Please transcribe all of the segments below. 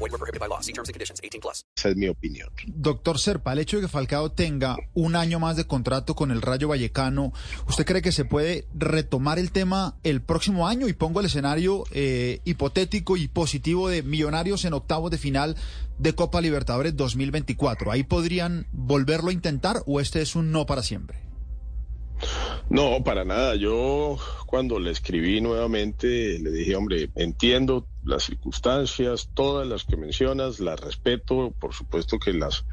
Void were prohibited by law. See terms and conditions. 18 plus. Esa es mi opinión. Doctor Serpa, el hecho de que Falcao tenga un año más de contrato con el Rayo Vallecano, ¿usted cree que se puede retomar el tema el próximo año? Y pongo el escenario eh, hipotético y positivo de Millonarios en octavos de final de Copa Libertadores 2024. ¿Ahí podrían volverlo a intentar o este es un no para siempre? No, para nada. Yo cuando le escribí nuevamente le dije, hombre, entiendo las circunstancias, todas las que mencionas, las respeto, por supuesto que las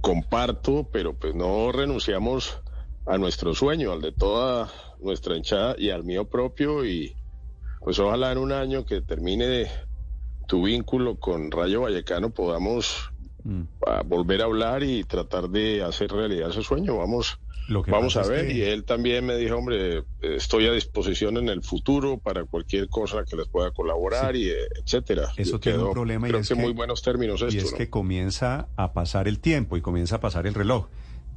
comparto, pero pues no renunciamos a nuestro sueño, al de toda nuestra hinchada y al mío propio y pues ojalá en un año que termine tu vínculo con Rayo Vallecano podamos a volver a hablar y tratar de hacer realidad ese sueño. Vamos, Lo que vamos a es ver. que- Y él también me dijo, hombre, estoy a disposición en el futuro para cualquier cosa que les pueda colaborar y eh, etcétera. Eso Y tiene un problema y es que, que- muy buenos términos y esto, es ¿no? que comienza a pasar el tiempo y comienza a pasar el reloj.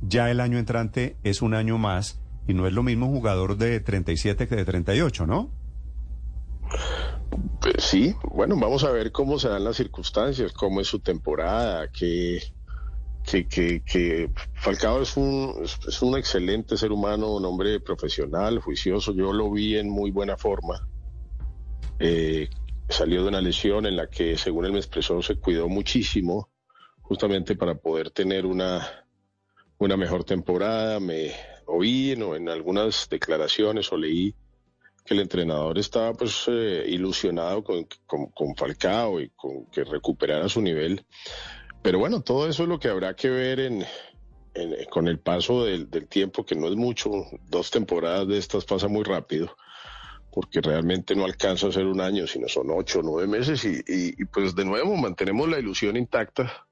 Ya el año entrante es un año más y no es lo mismo jugador de 37 que de 38, ¿no? Pues sí, bueno, vamos a ver cómo se dan las circunstancias, cómo es su temporada, que, que, Falcao es un, es, un excelente ser humano, un hombre profesional, juicioso, yo lo vi en muy buena forma. Eh, salió de una lesión en la que, según él me expresó, se cuidó muchísimo, justamente para poder tener una, una mejor temporada. Me oí en, en algunas declaraciones o leí que el entrenador estaba pues eh, ilusionado con, con, con Falcao y con que recuperara su nivel. Pero bueno, todo eso es lo que habrá que ver en, con el paso del, tiempo, que no es mucho, dos temporadas de estas pasa muy rápido, porque realmente no alcanza a ser un año, sino son ocho o nueve meses y, pues de nuevo mantenemos la ilusión intacta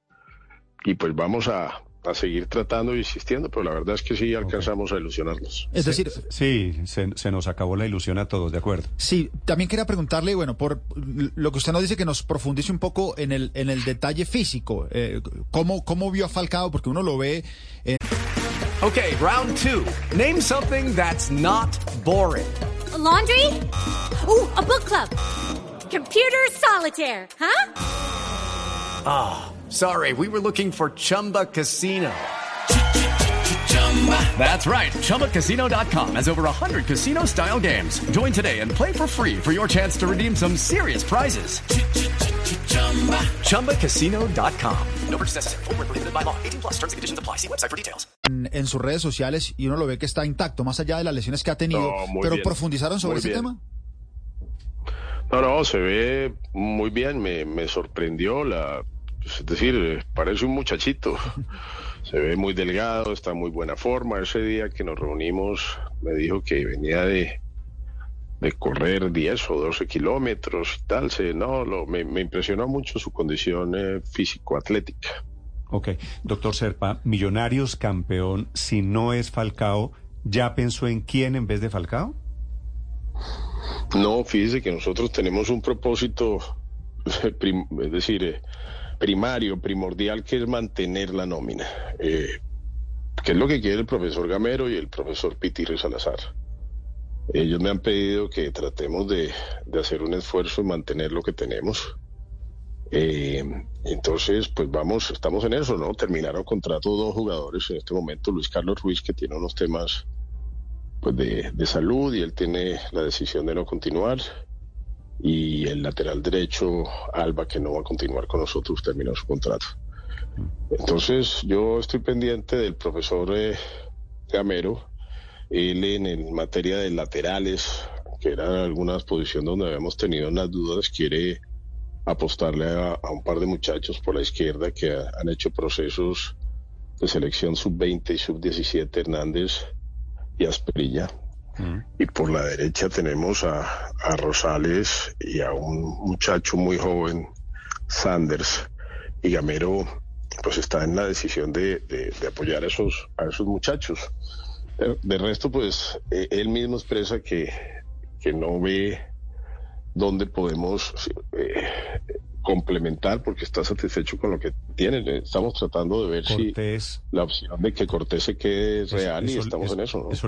y pues vamos a, a seguir tratando e insistiendo, pero la verdad es que sí alcanzamos a ilusionarnos. Es decir, Sí, se, se nos acabó la ilusión a todos, de acuerdo. Sí, también quería preguntarle, bueno, por lo que usted nos dice, que nos profundice un poco en el, en el detalle físico. Eh, ¿cómo, ¿Cómo vio a Falcao? Porque uno lo ve en Okay, round two. Name something that's not boring. A laundry? Ooh, a book club. Computer solitaire, huh? Sorry, we were looking for Chumba Casino. That's right. ChumbaCasino.com has over 100 casino style games. Join today and play for free for your chance to redeem some serious prizes. ChumbaCasino.com. No purchase necessary. Void were prohibited by law. 18 plus. Terms and conditions apply. See website for details. en sus redes sociales y uno lo ve que está intacto, más allá de las lesiones que ha tenido. No, pero bien. profundizaron sobre Muy ese bien. tema. No, no, se ve muy bien, me, me sorprendió la, es decir, eh, parece un muchachito, se ve muy delgado, está en muy buena forma. Ese día que nos reunimos me dijo que venía de, de correr 10 o 12 kilómetros y tal, se, no, lo, me, me impresionó mucho su condición eh, físico-atlética. Ok, doctor Serpa, Millonarios campeón, si no es Falcao, ¿ya pensó en quién en vez de Falcao? No, fíjese que nosotros tenemos un propósito, es decir, eh, primario, primordial, que es mantener la nómina, eh, que es lo que quiere el profesor Gamero y el profesor Pitirri Salazar. Ellos me han pedido que tratemos de, de hacer un esfuerzo en mantener lo que tenemos. Eh, entonces, pues vamos, estamos en eso, ¿no? Terminaron contrato dos jugadores en este momento, Luis Carlos Ruiz, que tiene unos temas pues de, de salud y él tiene la decisión de no continuar y el lateral derecho Alba que no va a continuar con nosotros terminó su contrato. Entonces yo estoy pendiente del profesor eh, Gamero, él en, materia de laterales, que eran algunas posiciones donde habíamos tenido unas dudas, quiere apostarle a, a un par de muchachos por la izquierda que ha- han hecho procesos de selección sub-20 y sub-17, Hernández y Asperilla. Y por la derecha tenemos a, a Rosales y a un muchacho muy joven, Sanders. Y Gamero pues está en la decisión de, de- de apoyar a esos, a esos muchachos. De, de resto, pues eh, él mismo expresa que, que no ve dónde podemos eh, complementar porque está satisfecho con lo que tiene. Estamos tratando de ver Cortés. si la opción de que Cortés se quede es real y eso- estamos en eso. ¿no? eso